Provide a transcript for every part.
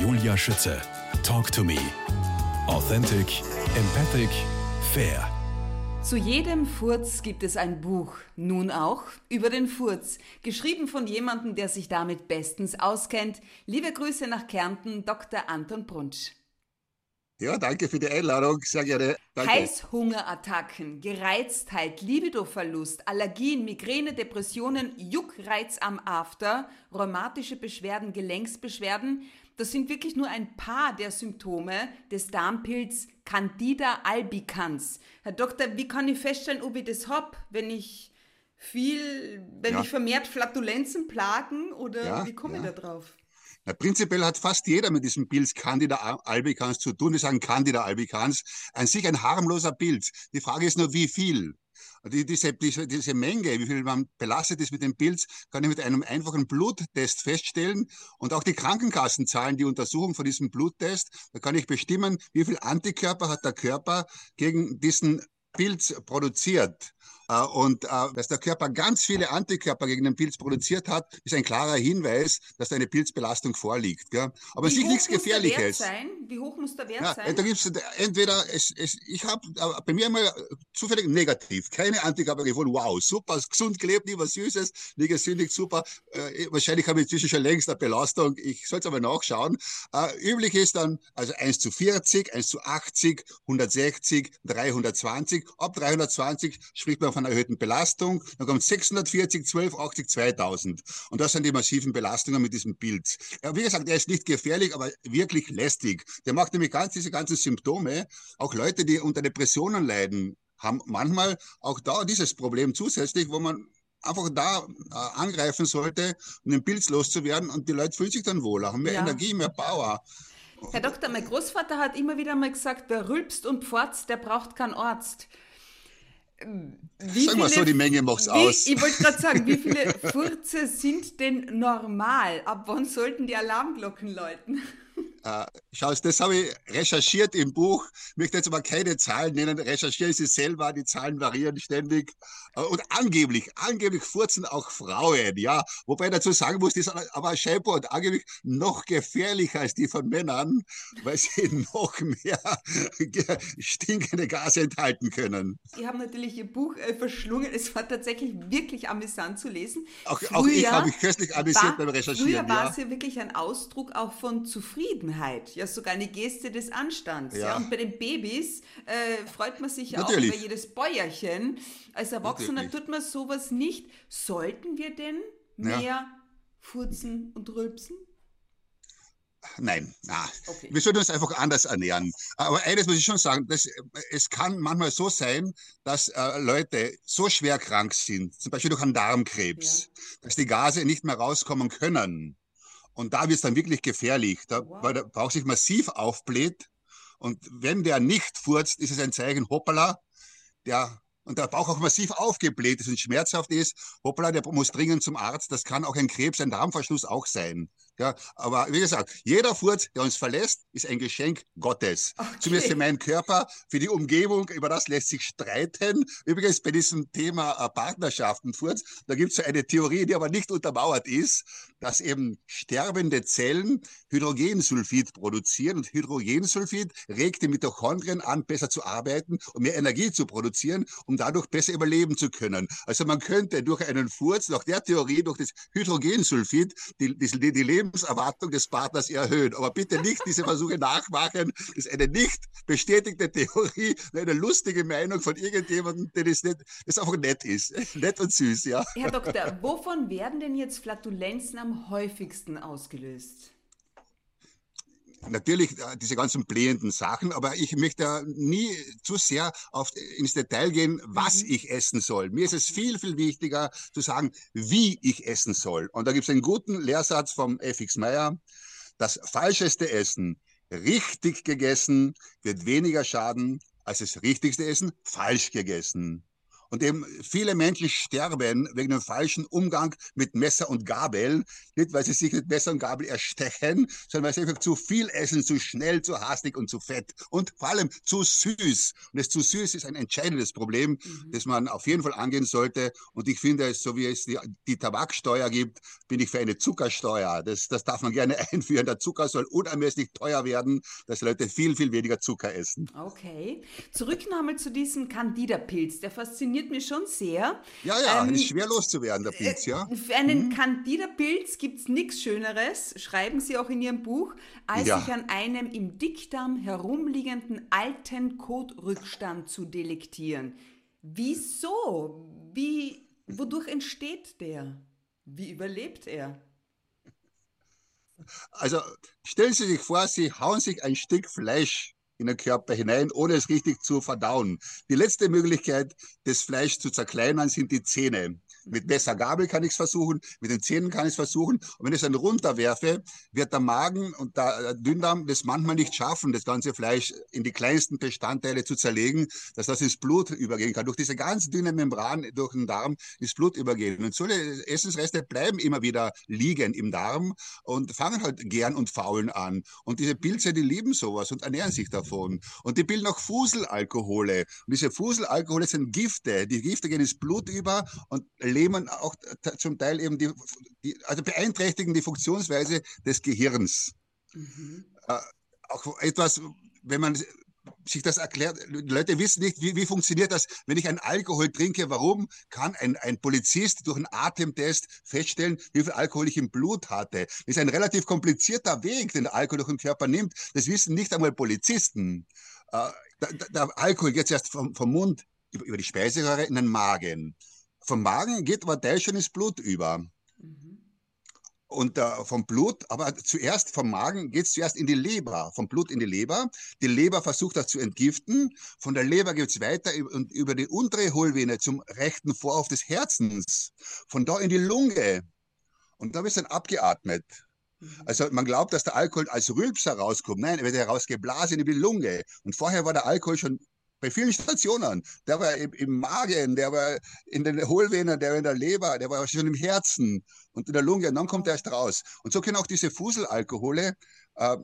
Julia Schütze. Talk to me. Authentic, empathic, fair. Zu jedem Furz gibt es ein Buch, nun auch über den Furz, geschrieben von jemandem, der sich damit bestens auskennt. Liebe Grüße nach Kärnten, Dr. Anton Brunsch. Ja, danke für die Einladung, sehr gerne. Danke. Heißhungerattacken, Gereiztheit, Libidoverlust, Allergien, Migräne, Depressionen, Juckreiz am After, rheumatische Beschwerden, Gelenksbeschwerden. Das sind wirklich nur ein paar der Symptome des Darmpilz Candida albicans. Herr Doktor, wie kann ich feststellen, ob ich das habe, wenn ich viel, wenn ja. ich vermehrt Flatulenzen plagen oder ja, wie komme ja. ich da drauf? Na, prinzipiell hat fast jeder mit diesem Pilz Candida albicans zu tun. Wir sagen Candida albicans. An sich ein harmloser Pilz. Die Frage ist nur, wie viel. Die, diese, diese, diese Menge, wie viel man belastet ist mit dem Pilz, kann ich mit einem einfachen Bluttest feststellen. Und auch die Krankenkassen zahlen die Untersuchung von diesem Bluttest. Da kann ich bestimmen, wie viel Antikörper hat der Körper gegen diesen Pilz produziert. Äh, und äh, dass der Körper ganz viele Antikörper gegen den Pilz produziert hat, ist ein klarer Hinweis, dass da eine Pilzbelastung vorliegt. Gell? Aber es ist nichts Gefährliches. Wie hoch muss der Wert ja, sein? Da gibt's entweder, es, es, ich habe äh, bei mir mal zufällig negativ, keine Antikörper gefunden. Wow, super, gesund gelebt, nie was Süßes, nie gesündigt, super. Äh, wahrscheinlich habe ich inzwischen schon längst eine Belastung. Ich soll es aber nachschauen. Äh, üblich ist dann also 1 zu 40, 1 zu 80, 160, 320. Ab 320 spricht man von einer erhöhten Belastung. Dann kommt 640, 1280, 2000. Und das sind die massiven Belastungen mit diesem Pilz. Ja, wie gesagt, er ist nicht gefährlich, aber wirklich lästig. Der macht nämlich ganz diese ganzen Symptome. Auch Leute, die unter Depressionen leiden, haben manchmal auch da dieses Problem zusätzlich, wo man einfach da äh, angreifen sollte, um den Pilz loszuwerden und die Leute fühlen sich dann wohler, haben mehr ja. Energie, mehr Power. Herr Doktor, mein Großvater hat immer wieder mal gesagt, wer rülpst und pforzt, der braucht keinen Arzt. Wie Sag mal so, die Menge macht's aus. Ich wollte gerade sagen, wie viele Furze sind denn normal? Ab wann sollten die Alarmglocken läuten? Äh, schau, das habe ich recherchiert im Buch. Ich möchte jetzt aber keine Zahlen nennen. Recherchiere sie selber. Die Zahlen variieren ständig. Äh, und angeblich, angeblich furzen auch Frauen, ja. Wobei ich dazu sagen muss, die sind aber scheinbar und angeblich noch gefährlicher als die von Männern, weil sie noch mehr stinkende Gase enthalten können. Sie haben natürlich Ihr Buch äh, verschlungen. Es war tatsächlich wirklich amüsant zu lesen. Auch, auch ich habe mich köstlich amüsiert war, beim Recherchieren. Früher war es ja wirklich ein Ausdruck auch von Zufriedenheit, ja sogar eine Geste des Anstands. Ja. ja? Und bei den Babys äh, freut man sich ja auch über jedes Bäuerchen. Als Erwachsener Erwachsener tut man sowas nicht. Sollten wir denn mehr ja. furzen und rülpsen? Nein, na. Okay. wir sollten uns einfach anders ernähren. Aber eines muss ich schon sagen, das, es kann manchmal so sein, dass äh, Leute so schwer krank sind, zum Beispiel durch einen Darmkrebs, ja. dass die Gase nicht mehr rauskommen können. Und da wird es dann wirklich gefährlich, da, wow. weil der Bauch sich massiv aufbläht. Und wenn der nicht furzt, ist es ein Zeichen, hoppala, der und der Bauch auch massiv aufgebläht ist und schmerzhaft ist, hoppla, der muss dringend zum Arzt. Das kann auch ein Krebs, ein Darmverschluss auch sein. Ja, aber wie gesagt, jeder Furz, der uns verlässt, ist ein Geschenk Gottes. Okay. Zumindest für meinen Körper, für die Umgebung, über das lässt sich streiten. Übrigens bei diesem Thema äh, Partnerschaften, Furz, da gibt es so eine Theorie, die aber nicht untermauert ist, dass eben sterbende Zellen Hydrogensulfid produzieren und Hydrogensulfid regt die Mitochondrien an, besser zu arbeiten und mehr Energie zu produzieren, um dadurch besser überleben zu können. Also man könnte durch einen Furz, nach der Theorie, durch das Hydrogensulfid, die, die, die Lebenserwartung des Partners erhöhen. Aber bitte nicht diese Versuche nachmachen. Das ist eine nicht bestätigte Theorie, eine lustige Meinung von irgendjemandem, der das nicht, das einfach nett ist. Nett und süß, ja. Herr Doktor, wovon werden denn jetzt Flatulenzen am häufigsten ausgelöst? Natürlich äh, diese ganzen blähenden Sachen, aber ich möchte nie zu sehr auf, ins Detail gehen, was mhm. ich essen soll. Mir ist es viel, viel wichtiger zu sagen, wie ich essen soll. Und da gibt es einen guten Lehrsatz vom F.X. Meyer. Das falscheste Essen, richtig gegessen, wird weniger schaden als das richtigste Essen, falsch gegessen. Und eben viele Menschen sterben wegen dem falschen Umgang mit Messer und Gabel. Nicht, weil sie sich mit Messer und Gabel erstechen, sondern weil sie einfach zu viel essen, zu schnell, zu hastig und zu fett. Und vor allem zu süß. Und das zu süß ist ein entscheidendes Problem, mhm. das man auf jeden Fall angehen sollte. Und ich finde, so wie es die, die Tabaksteuer gibt, bin ich für eine Zuckersteuer. Das, das darf man gerne einführen. Der Zucker soll unermesslich teuer werden, dass Leute viel, viel weniger Zucker essen. Okay. Zurück nochmal zu diesem Candida-Pilz. Der fasziniert mich schon sehr. Ja, ja, ähm, ist schwer loszuwerden, der Pilz, ja. Äh, für einen mhm. Candida-Pilz gibt es nichts Schöneres, schreiben Sie auch in Ihrem Buch, als ja. sich an einem im Dickdarm herumliegenden alten Kotrückstand zu delektieren. Wieso? Wie, wodurch entsteht der? Wie überlebt er? Also stellen Sie sich vor, Sie hauen sich ein Stück Fleisch in den Körper hinein, ohne es richtig zu verdauen. Die letzte Möglichkeit, das Fleisch zu zerkleinern, sind die Zähne. Mit Messer, Gabel kann ich es versuchen, mit den Zähnen kann ich es versuchen. Und wenn ich es dann runterwerfe, wird der Magen und der Dünndarm das manchmal nicht schaffen, das ganze Fleisch in die kleinsten Bestandteile zu zerlegen, dass das ins Blut übergehen kann. Durch diese ganz dünne Membran durch den Darm ins Blut übergehen. Und solche Essensreste bleiben immer wieder liegen im Darm und fangen halt gern und faulen an. Und diese Pilze, die lieben sowas und ernähren sich davon. Und die bilden auch Fuselalkohole. Und diese Fuselalkohole sind Gifte. Die Gifte gehen ins Blut über und Lähmen auch zum Teil eben die, die, also beeinträchtigen die Funktionsweise des Gehirns. Mhm. Äh, auch etwas, wenn man sich das erklärt, die Leute wissen nicht, wie, wie funktioniert das, wenn ich einen Alkohol trinke, warum kann ein, ein Polizist durch einen Atemtest feststellen, wie viel Alkohol ich im Blut hatte? Das ist ein relativ komplizierter Weg, den der Alkohol durch den Körper nimmt. Das wissen nicht einmal Polizisten. Äh, der, der, Alkohol geht erst vom, vom Mund über, über die Speiseröhre in den Magen. Vom Magen geht aber der schon ins Blut über. Mhm. Und äh, vom Blut, aber zuerst vom Magen geht es zuerst in die Leber, vom Blut in die Leber. Die Leber versucht das zu entgiften. Von der Leber geht es weiter und über die untere Hohlvene zum rechten Vorhof des Herzens. Von da in die Lunge. Und da wird es dann abgeatmet. Mhm. Also man glaubt, dass der Alkohol als Rülpser rauskommt. Nein, er wird herausgeblasen in die Lunge. Und vorher war der Alkohol schon bei vielen Stationen. Der war im, im, Magen, der war in den Hohlvenen, der war in der Leber, der war schon im Herzen und in der Lunge. Und dann kommt er erst raus. Und so können auch diese Fuselalkohole äh,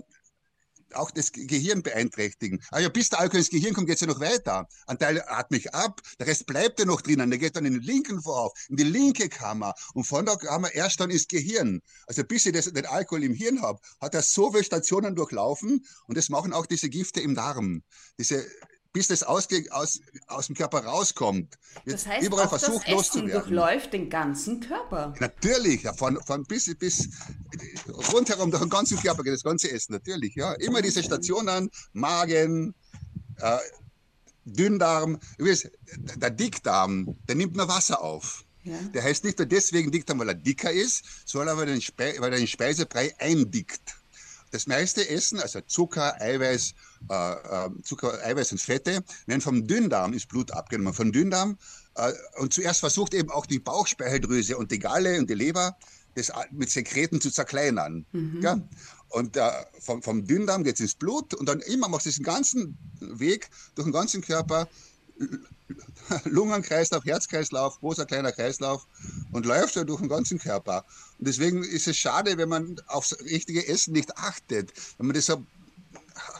auch das Gehirn beeinträchtigen. Also bis der Alkohol ins Gehirn kommt, geht es ja noch weiter. Ein Teil atme ich ab, der Rest bleibt ja noch drinnen. Der geht dann in den linken Vorhof, in die linke Kammer. Und von der Kammer erst dann ins Gehirn. Also bis ich das, den Alkohol im Hirn habe, hat er so viele Stationen durchlaufen. Und das machen auch diese Gifte im Darm. Diese bis das aus, aus, aus dem Körper rauskommt. Wird das heißt, überall auch versucht, das Essen durchläuft den ganzen Körper. Natürlich, ja, von, von bis, bis rundherum durch den ganzen Körper geht das ganze Essen, natürlich. Ja. Immer diese Stationen, Magen, äh, Dünndarm. Übrigens, der Dickdarm, der nimmt nur Wasser auf. Ja. Der heißt nicht nur deswegen Dickdarm, weil er dicker ist, sondern weil er den, Spe weil er den Speisebrei eindickt. Das meiste Essen, also Zucker, Eiweiß, äh, äh, Zucker, Eiweiß und Fette, werden vom Dünndarm ins Blut abgenommen. Vom Dünndarm äh, und zuerst versucht eben auch die Bauchspeicheldrüse und die Galle und die Leber das mit Sekreten zu zerkleinern. Mhm. Ja? Und äh, vom, vom Dünndarm geht es ins Blut und dann immer macht es diesen ganzen Weg durch den ganzen Körper Lungenkreislauf, Herzkreislauf, großer, kleiner Kreislauf und läuft ja durch den ganzen Körper. Und deswegen ist es schade, wenn man aufs richtige Essen nicht achtet, wenn man das so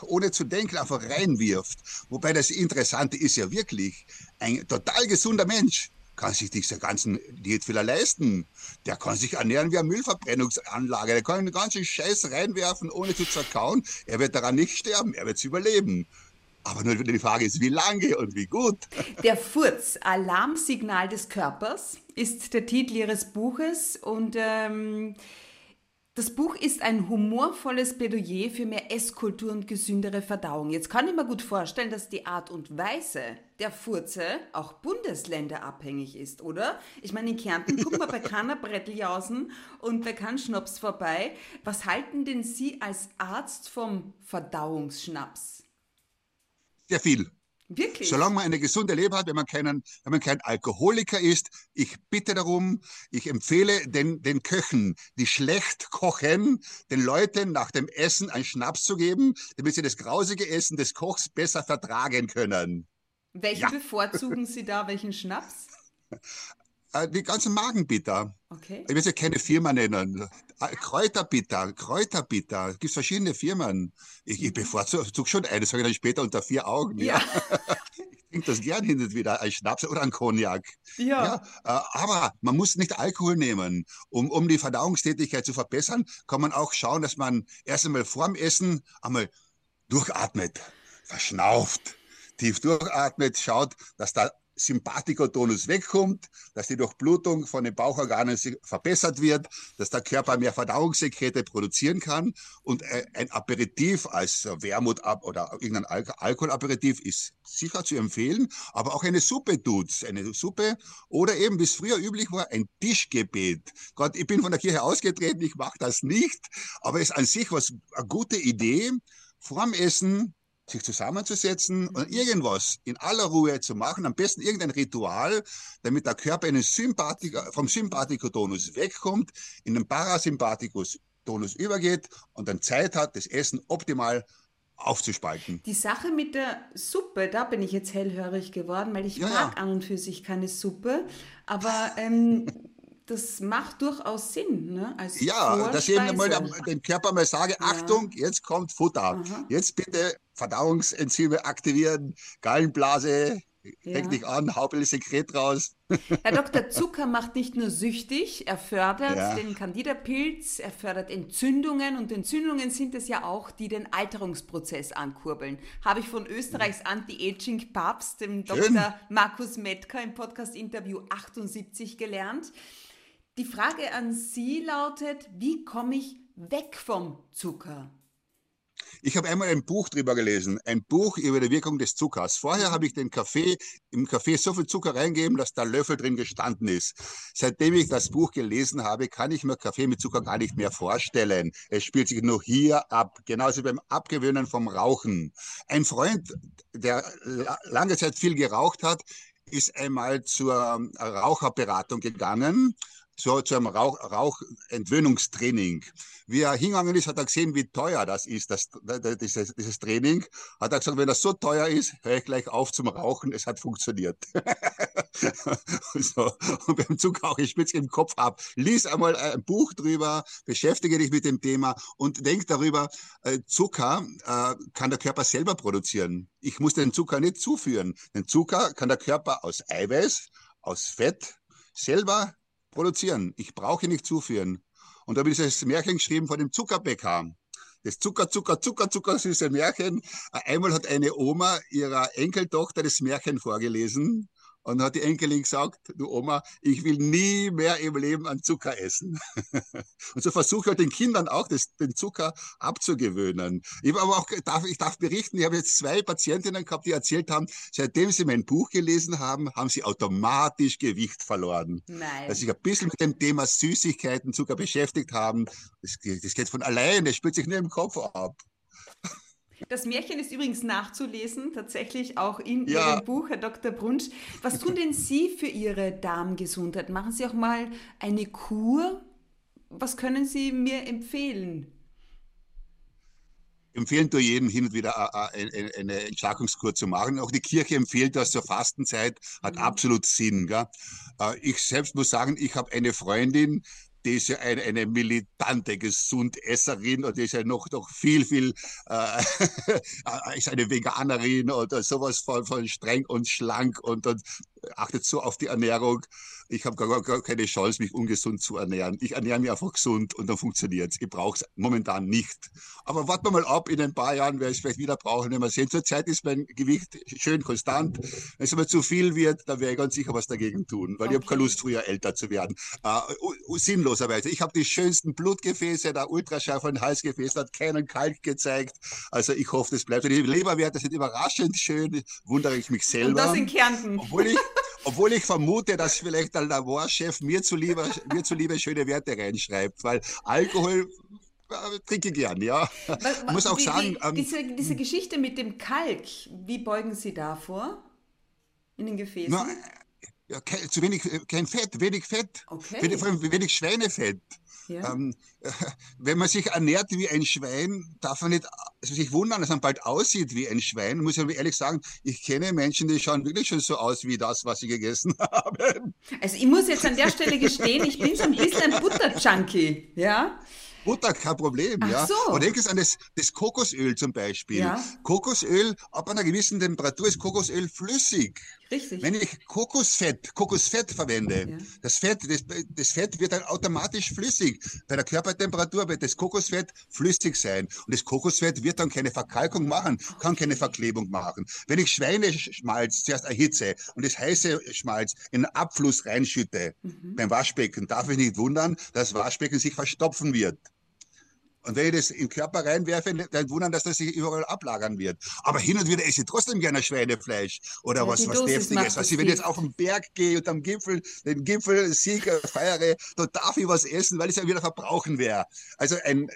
ohne zu denken einfach reinwirft. Wobei das Interessante ist ja wirklich, ein total gesunder Mensch kann sich diese ganzen Diätfehler leisten. Der kann sich ernähren wie eine Müllverbrennungsanlage. Der kann den ganzen Scheiß reinwerfen, ohne zu zerkauen. Er wird daran nicht sterben, er wird es überleben. Aber nur die Frage ist, wie lange und wie gut. Der Furz, Alarmsignal des Körpers, ist der Titel Ihres Buches. Und ähm, das Buch ist ein humorvolles Plädoyer für mehr Esskultur und gesündere Verdauung. Jetzt kann ich mir gut vorstellen, dass die Art und Weise der Furze auch bundesländerabhängig ist, oder? Ich meine, in Kärnten gucken wir bei keiner Bretteljausen und bei keinem Schnaps vorbei. Was halten denn Sie als Arzt vom Verdauungsschnaps? Sehr viel. Wirklich? Solange man eine gesunde Leber hat, wenn man, keinen, wenn man kein Alkoholiker ist, ich bitte darum, ich empfehle den, den Köchen, die schlecht kochen, den Leuten nach dem Essen einen Schnaps zu geben, damit sie das grausige Essen des Kochs besser vertragen können. Welchen ja. bevorzugen Sie da? Welchen Schnaps? Äh, die ganzen Magenbitter. Okay. Ich will jetzt keine Firma nennen. Kräuterbitter, Kräuterbitter. Es gibt verschiedene Firmen. Ich, ich bevorzuge schon eine, sage ich dann später unter vier Augen. Ja. ja. ich trinke das gern hin und wieder, ein Schnaps oder ein Cognac. Ja. ja. Äh, aber man muss nicht Alkohol nehmen. Um, um die Verdauungstätigkeit zu verbessern, kann man auch schauen, dass man erst einmal vorm Essen einmal durchatmet, verschnauft, tief durchatmet, schaut, dass da Sympathikotonus wegkommt, dass die Durchblutung von den Bauchorganen verbessert wird, dass der Körper mehr Verdauungssekrete produzieren kann und äh, ein Aperitif als Wermut oder irgendein Al Alkoholaperitif ist sicher zu empfehlen, aber auch eine Suppe tut's, eine Suppe oder eben, wie es früher üblich war, ein Tischgebet. Gott, ich bin von der Kirche ausgetreten, ich mache das nicht, aber es ist an sich was eine gute Idee, vorm Essen sich zusammenzusetzen und irgendwas in aller Ruhe zu machen, am besten irgendein Ritual, damit der Körper in Sympathik vom Sympathikotonus wegkommt, in den Parasympathikus-Tonus übergeht und dann Zeit hat, das Essen optimal aufzuspalten. Die Sache mit der Suppe, da bin ich jetzt hellhörig geworden, weil ich ja, mag ja. an und für sich keine Suppe, aber ähm, das macht durchaus Sinn, ne? Als ja, dass ich eben mal dem Körper mal sage, ja. Achtung, jetzt kommt Futter. Aha. Jetzt bitte Verdauungsenzyme aktivieren, Gallenblase, ja. dich an, Haupelsekret raus. Herr Dr. Zucker macht nicht nur süchtig, er fördert ja. den Candida-Pilz, er fördert Entzündungen und Entzündungen sind es ja auch, die den Alterungsprozess ankurbeln. Habe ich von Österreichs Anti-Aging-Papst, dem Schön. Dr. Markus Metka im Podcast-Interview 78 gelernt. Die Frage an Sie lautet, wie komme ich weg vom Zucker? Ich habe einmal ein Buch drüber gelesen, ein Buch über die Wirkung des Zuckers. Vorher habe ich den Kaffee, im Kaffee so viel Zucker reingegeben, dass da Löffel drin gestanden ist. Seitdem ich das Buch gelesen habe, kann ich mir Kaffee mit Zucker gar nicht mehr vorstellen. Es spielt sich nur hier ab, genauso beim Abgewöhnen vom Rauchen. Ein Freund, der lange Zeit viel geraucht hat, ist einmal zur Raucherberatung gegangen zu, zu einem Rauch, Rauchentwöhnungstraining. Wie er hingegangen ist, hat er gesehen, wie teuer das ist, das, dieses, dieses Training. Hat er gesagt, wenn das so teuer ist, höre ich gleich auf zum Rauchen. Es hat funktioniert. und, so. und beim Zug auch ich spitze im Kopf ab. Lies einmal ein Buch drüber, beschäftige dich mit dem Thema und denk darüber, äh, Zucker äh, kann der Körper selber produzieren. Ich muss den Zucker nicht zuführen. Den Zucker kann der Körper aus Eiweiß, aus Fett selber produzieren. Ich brauche nicht zuführen. Und da habe ich dieses Märchen geschrieben von dem Zuckerbäcker. Das Zucker, Zucker, Zucker, Zucker, süße Märchen. Einmal hat eine Oma ihrer Enkeltochter das Märchen vorgelesen und dann hat die Enkelin gesagt, du Oma, ich will nie mehr im Leben an Zucker essen. und so versuche ich halt den Kindern auch das, den Zucker abzugewöhnen. Ich aber auch, darf, ich darf berichten, ich habe jetzt zwei Patientinnen gehabt, die erzählt haben, seitdem sie mein Buch gelesen haben, haben sie automatisch Gewicht verloren. Nein. Dass sich ein bisschen mit dem Thema Süßigkeiten, Zucker beschäftigt haben. Das, das geht von allein, das spürt sich nur im Kopf ab. Das Märchen ist übrigens nachzulesen, tatsächlich auch in ja. Ihrem Buch, Herr Dr. Brunsch. Was tun denn Sie für Ihre Darmgesundheit? Machen Sie auch mal eine Kur? Was können Sie mir empfehlen? empfehlen tue jedem hin und wieder eine Entschlackungskur zu machen. Auch die Kirche empfiehlt das zur Fastenzeit, hat mhm. absolut Sinn. Gell? Äh, ich selbst muss sagen, ich habe eine Freundin, die ist ja eine, eine militante Gesundesserin und die ist ja noch, noch viel, viel, äh, ist eine Veganerin oder sowas von, von streng und schlank und, und achtet so auf die Ernährung. Ich habe gar, gar keine Chance, mich ungesund zu ernähren. Ich ernähre mich einfach gesund und dann funktioniert es. Ich brauche es momentan nicht. Aber warten wir mal ab, in ein paar Jahren werde ich es vielleicht wieder brauchen, wenn wir sehen. Zurzeit ist mein Gewicht schön konstant. Wenn es aber zu viel wird, dann werde ich ganz sicher was dagegen tun, weil okay. ich habe keine Lust, früher älter zu werden. Äh, sinnloserweise. Ich habe die schönsten Blutgefäße, der Ultraschall von Halsgefäß hat keinen Kalk gezeigt. Also ich hoffe, das bleibt. Die Leberwerte sind überraschend schön, wundere ich mich selber. Und das in Kärnten. Obwohl ich, obwohl ich vermute, dass vielleicht der Laborchef mir zuliebe, mir zuliebe schöne Werte reinschreibt, weil Alkohol äh, trinke gern, ja. Was, muss auch wie, sagen. Wie, ähm, diese, diese Geschichte mit dem Kalk, wie beugen Sie da vor? In den Gefäßen? Na, zu wenig, kein Fett, wenig Fett, okay. wenig, vor allem wenig Schweinefett. Ja. Ähm, wenn man sich ernährt wie ein Schwein, darf man nicht also sich wundern, dass man bald aussieht wie ein Schwein. Muss ich ehrlich sagen, ich kenne Menschen, die schauen wirklich schon so aus wie das, was sie gegessen haben. Also ich muss jetzt an der Stelle gestehen, ich bin so ein bisschen ein Butter-Junkie. Ja? Butter, kein Problem. Ach ja. So. Und denk es an das, das Kokosöl zum Beispiel. Ja. Kokosöl, ab einer gewissen Temperatur ist Kokosöl flüssig. Richtig. Wenn ich Kokosfett, Kokosfett verwende, ja. das Fett, das, das Fett wird dann automatisch flüssig. Bei der Körpertemperatur wird das Kokosfett flüssig sein. Und das Kokosfett wird dann keine Verkalkung machen, kann keine Verklebung machen. Wenn ich Schweineschmalz zuerst erhitze und das heiße Schmalz in den Abfluss reinschütte, mhm. beim Waschbecken, darf ich nicht wundern, dass das Waschbecken sich verstopfen wird. Und wenn ich das im Körper reinwerfe, dann wundern, dass das sich überall ablagern wird. Aber hin und wieder esse ich trotzdem gerne Schweinefleisch oder ja, was, was Deftiges. Also wenn ich jetzt auf den Berg gehe und am Gipfel, den Gipfel Sieger feiere, da darf ich was essen, weil ich es ja wieder verbrauchen werde. Also ein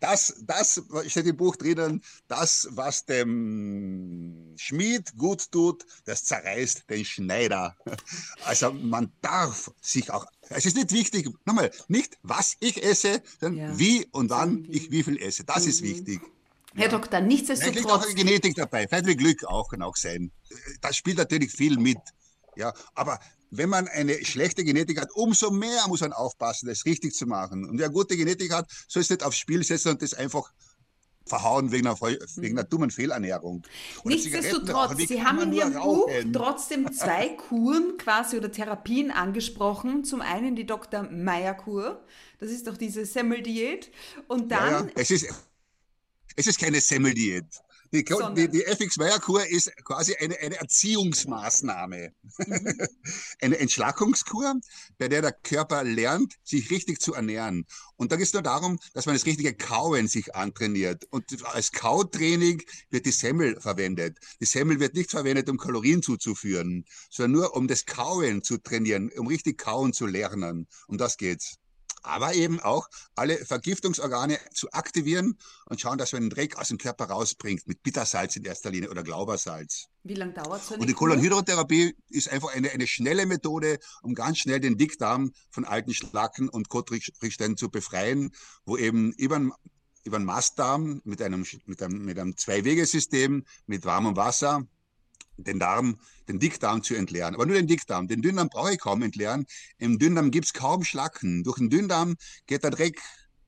das, das steht im Buch drinnen, das, was dem Schmied gut tut, das zerreißt den Schneider. Also man darf sich auch, es ist nicht wichtig, nochmal, nicht was ich esse, sondern ja. wie und wann ich wie viel esse. Das mhm. ist wichtig. Herr. Doktor, nichtsdestotrotz. Vielleicht liegt auch Genetik dabei, vielleicht will Glück auch, kann auch sein. Das spielt natürlich viel mit. Ja, aber wenn man eine schlechte Genetik hat, umso mehr muss man aufpassen, das richtig zu machen. Und wer gute Genetik hat, soll es nicht aufs Spiel setzen und das einfach verhauen wegen einer, wegen einer mhm. dummen Fehlernährung. Oder Nichtsdestotrotz, Sie haben in Ihrem Buch trotzdem zwei Kuren quasi oder Therapien angesprochen. Zum einen die Dr. Meyer-Kur, das ist doch diese Semmeldiät. Und dann... Ja, ja. Es, ist, es ist keine Semmeldiät. Die, die, die FX-Meyer-Kur ist quasi eine, eine Erziehungsmaßnahme. Mhm. eine Entschlackungskur, bei der der Körper lernt, sich richtig zu ernähren. Und da geht es nur darum, dass man das richtige Kauen sich antrainiert. Und als Kautraining wird die Semmel verwendet. Die Semmel wird nicht verwendet, um Kalorien zuzuführen, sondern nur um das Kauen zu trainieren, um richtig kauen zu lernen. Um das geht's aber eben auch alle Vergiftungsorgane zu aktivieren und schauen, dass man den Dreck aus dem Körper rausbringt, mit Bittersalz in erster Linie oder Glaubersalz. Wie lange dauert es? Und die Kolonhydrotherapie ist einfach eine, eine schnelle Methode, um ganz schnell den Dickdarm von alten Schlacken und Kotrichständen zu befreien, wo eben über über den Mastdarm mit einem, mit einem, mit einem Zwei-Wege-System mit warmem Wasser den Darm, den Dickdarm zu entleeren. Aber nur den Dickdarm. Den Dünndarm brauche ich kaum entleeren. Im Dünndarm gibt's kaum Schlacken. Durch den Dünndarm geht der Dreck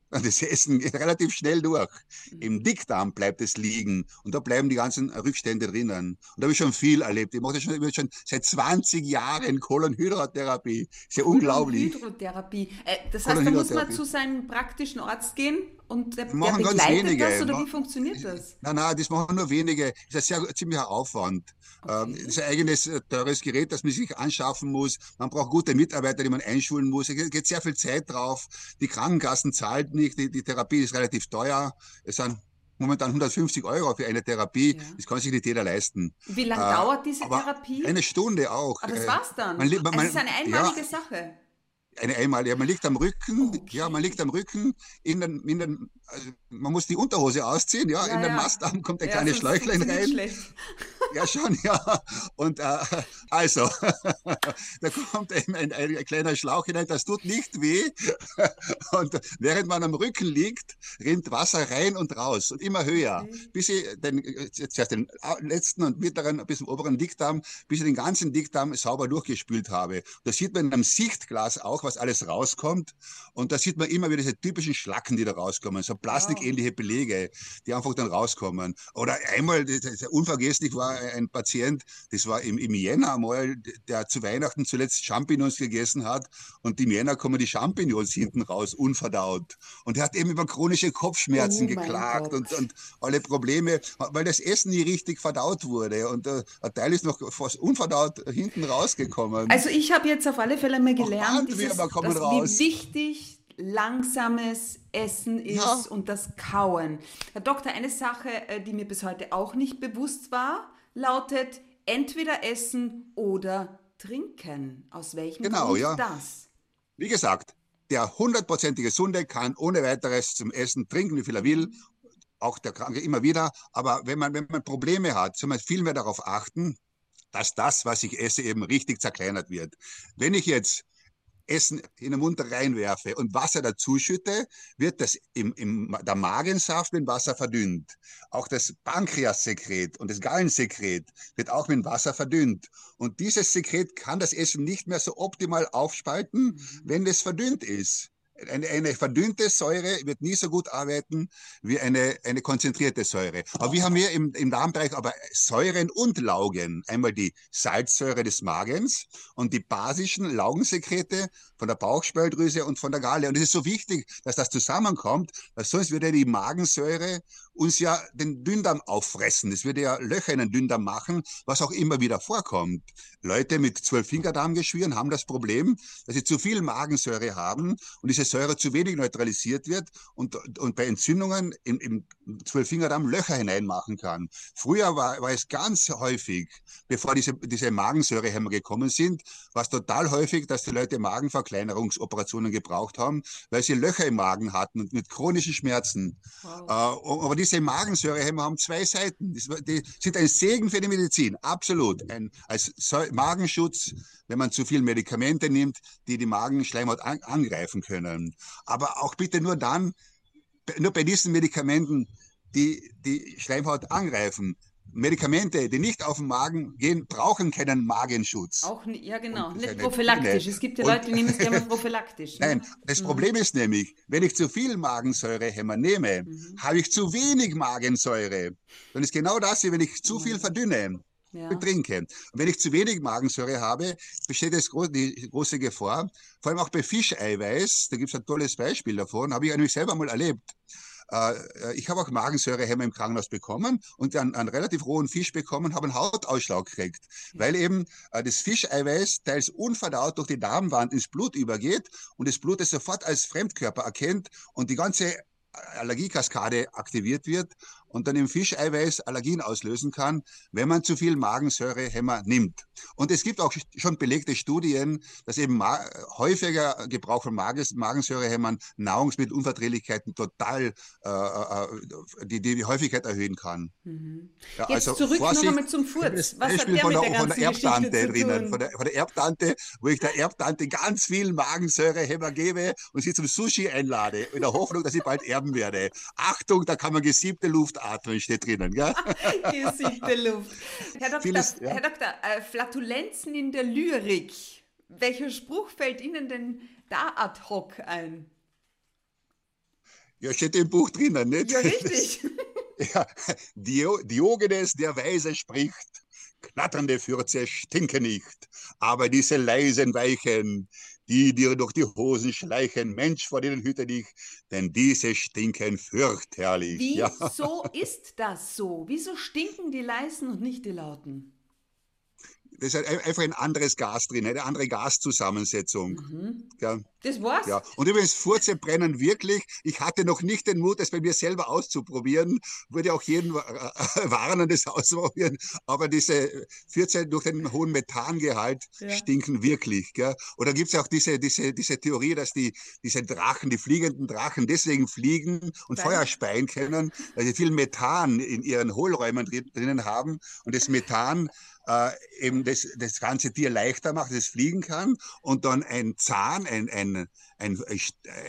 das Essen geht relativ schnell durch. Mhm. Im Dickdarm bleibt es liegen und da bleiben die ganzen Rückstände drinnen. Und da habe ich schon viel erlebt. Ich mache das schon, schon seit 20 Jahren Kolonhydrotherapie. Ist ja unglaublich. Kolonhydrotherapie. Äh, das heißt, da muss man zu seinem praktischen Arzt gehen und der, der begleitet wenige. das oder wie funktioniert das? Nein, nein, das machen nur wenige. Das ist ein sehr ziemlicher Aufwand. Okay. Das ist ein eigenes äh, teures Gerät, das man sich anschaffen muss. Man braucht gute Mitarbeiter, die man einschulen muss. Es geht sehr viel Zeit drauf. Die Krankenkassen zahlt nicht. Die, die Therapie ist relativ teuer. Es sind momentan 150 Euro für eine Therapie. Ja. Das kann sich nicht jeder leisten. Wie lange äh, dauert diese Therapie? Eine Stunde auch. Aber das äh, war's dann. Man, man, also es ist eine einmalige ja, Sache eine einmalige. Man liegt am Rücken, okay. ja, man liegt am Rücken, in den, in den, also man muss die Unterhose ausziehen, ja, ja in den ja. Mastarm kommt ein ja, kleines Schläuchlein rein. Ja, schon, ja. Und äh, also, da kommt ein, ein, ein, kleiner Schlauch hinein, das tut nicht weh. Und während man am Rücken liegt, rinnt Wasser rein und raus und immer höher, okay. bis ich den, zuerst den letzten und mittleren bis zum oberen Dickdarm, bis ich den ganzen Dickdarm sauber durchgespült habe. Das sieht man in einem Sichtglas auch, was alles rauskommt. Und da sieht man immer wieder diese typischen Schlacken, die da rauskommen, so plastikähnliche Belege, die einfach dann rauskommen. Oder einmal, unvergesslich war ein Patient, das war im, im Jänner mal, der zu Weihnachten zuletzt Champignons gegessen hat und im Jänner kommen die Champignons hinten raus, unverdaut. Und er hat eben über chronische Kopfschmerzen oh geklagt und, und alle Probleme, weil das Essen nie richtig verdaut wurde. Und äh, ein Teil ist noch fast unverdaut hinten rausgekommen. Also ich habe jetzt auf alle Fälle mal gelernt, dieses aber kommen das, raus. Wie wichtig langsames Essen ist ja. und das Kauen. Herr Doktor, eine Sache, äh, die mir bis heute auch nicht bewusst war, lautet entweder essen oder trinken. Aus welchem genau, Grund ja. das? Wie gesagt, der hundertprozentig Gesunde kann ohne weiteres zum Essen trinken, wie viel er will. Auch der Kranke immer wieder. Aber wenn man, wenn man Probleme hat, soll man viel mehr darauf achten, dass das, was ich esse, eben richtig zerkleinert wird. Wenn ich jetzt Essen in den Mund reinwerfe und Wasser dazuschütte, wird das im, im, der Magensaft mit Wasser verdünnt. Auch das Pankreassekret und das Gallensekret wird auch mit Wasser verdünnt. Und dieses Sekret kann das Essen nicht mehr so optimal aufspalten, mhm. wenn es verdünnt ist. Eine, eine verdünnte Säure wird nie so gut arbeiten wie eine, eine konzentrierte Säure. Aber wir haben hier im, im Darmbereich aber Säuren und Laugen. Einmal die Salzsäure des Magens und die basischen Laugensekrete von der Bauchspeicheldrüse und von der Galle. Und es ist so wichtig, dass das zusammenkommt, weil sonst würde die Magensäure uns ja den Dünndarm auffressen. Es würde ja Löcher in den Dünndarm machen, was auch immer wieder vorkommt. Leute mit Zwölffingerdarmgeschwüren haben das Problem, dass sie zu viel Magensäure haben und diese Säure zu wenig neutralisiert wird und, und bei Entzündungen im, im Zwölffingerdarm Löcher hineinmachen kann. Früher war, war es ganz häufig, bevor diese, diese Magensäurehämmer gekommen sind, war es total häufig, dass die Leute Magenverkleinerungsoperationen gebraucht haben, weil sie Löcher im Magen hatten und mit chronischen Schmerzen. Wow. Äh, aber diese Magensäurehämmer haben zwei Seiten. Die sind ein Segen für die Medizin, absolut. Ein, als Magenschutz, wenn man zu viel Medikamente nimmt, die die Magenschleimhaut an, angreifen können. Aber auch bitte nur dann, nur bei diesen Medikamenten, die die Schleimhaut angreifen. Medikamente, die nicht auf den Magen gehen, brauchen keinen Magenschutz. Auch ja genau, nicht prophylaktisch. Es gibt ja Leute, die nehmen es gerne prophylaktisch. Ne? Nein, das mhm. Problem ist nämlich, wenn ich zu viel Magensäurehämmer nehme, mhm. habe ich zu wenig Magensäure. Dann ist genau das, wenn ich zu viel mhm. verdünne. Ja. trinke. Und wenn ich zu wenig Magensäure habe, besteht es die große Gefahr, vor allem auch bei Fischeiweiß, da gibt es ein tolles Beispiel davon, habe ich nämlich selber mal erlebt. Äh, äh, ich habe auch Magensäurehämmer im Krankenhaus bekommen und dann einen relativ rohen Fisch bekommen, habe einen Hautausschlag gekriegt, weil eben äh, das Fischeiweiß teils unverdaut durch die Darmwand ins Blut übergeht und das Blut es sofort als Fremdkörper erkennt und die ganze Allergiekaskade aktiviert wird und dann im Fischeiweiß Allergien auslösen kann, wenn man zu viel Magensäurehämmer nimmt. Und es gibt auch schon belegte Studien, dass eben häufiger Gebrauch von Magensäurehämmern Nahrungsmittelunverträglichkeiten total äh, äh, die, die Häufigkeit erhöhen kann. Mhm. Ja, Jetzt also zurück Vorsicht, noch einmal zum Furz. Was hat der von, der, von der Erbtante drinnen, von der, von der Erbtante, wo ich der Erbtante ganz viel Magensäurehämmer gebe und sie zum Sushi einlade, in der Hoffnung, dass ich bald erben werde. Achtung, da kann man gesiebte Luft atmen, steht drinnen. Gell? Gesiebte Luft. Herr Doktor, Vieles, ja. Herr Doktor äh, Flatulenzen in der Lyrik. Welcher Spruch fällt Ihnen denn da ad hoc ein? Ja, steht im Buch drinnen, nicht? Ja, richtig. ja, Diogenes, der Weise, spricht. Knatternde Fürze stinken nicht, aber diese leisen Weichen, die dir durch die Hosen schleichen, Mensch, vor denen hüte dich, denn diese stinken fürchterlich. Wieso ja. ist das so? Wieso stinken die leisen und nicht die lauten? das ist einfach ein anderes Gas drin, eine andere Gaszusammensetzung. Mhm. Ja. Das war's. Ja. Und übrigens, Furze brennen wirklich. Ich hatte noch nicht den Mut, das bei mir selber auszuprobieren. Würde auch jeden warnen, das auszuprobieren. Aber diese Furze durch den hohen Methangehalt ja. stinken wirklich. Gell? Oder gibt es auch diese, diese, diese Theorie, dass die, diese Drachen, die fliegenden Drachen deswegen fliegen und. Feuer speien können, weil sie viel Methan in ihren Hohlräumen drinnen haben. Und das Methan äh, eben das, das ganze Tier leichter macht, dass es fliegen kann und dann ein Zahn, ein, ein, ein,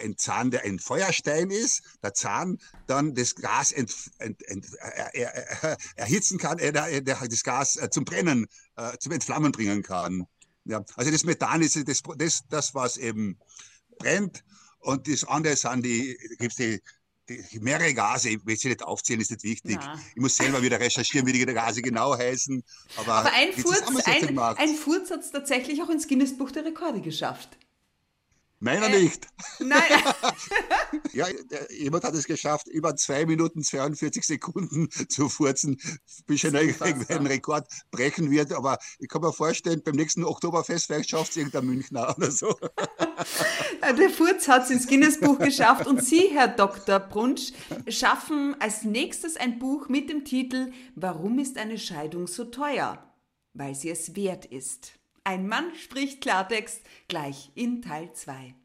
ein Zahn, der ein Feuerstein ist, der Zahn dann das Gas ent, ent, ent, er, er, erhitzen kann, er, der, das Gas äh, zum Brennen, äh, zum Entflammen bringen kann. Ja, also das Methan ist das, das, das was eben brennt und das andere sind die, gibt's die mehrere Gase, ich will sie nicht aufzählen, ist nicht wichtig. Ja. Ich muss selber wieder recherchieren, wie die Gase genau heißen. Aber, aber ein, Furz, ein, ein Furz hat es tatsächlich auch ins Guinness-Buch der Rekorde geschafft. Meiner äh, nicht. Nein. ja, jemand hat es geschafft, über zwei Minuten 42 Sekunden zu furzen, bis er einen Rekord brechen wird. Aber ich kann mir vorstellen, beim nächsten Oktoberfest vielleicht schafft es irgendein Münchner oder so. Der Furz hat es ins Guinness-Buch geschafft. Und Sie, Herr Dr. Brunsch, schaffen als nächstes ein Buch mit dem Titel Warum ist eine Scheidung so teuer? Weil sie es wert ist. Ein Mann spricht Klartext gleich in Teil 2.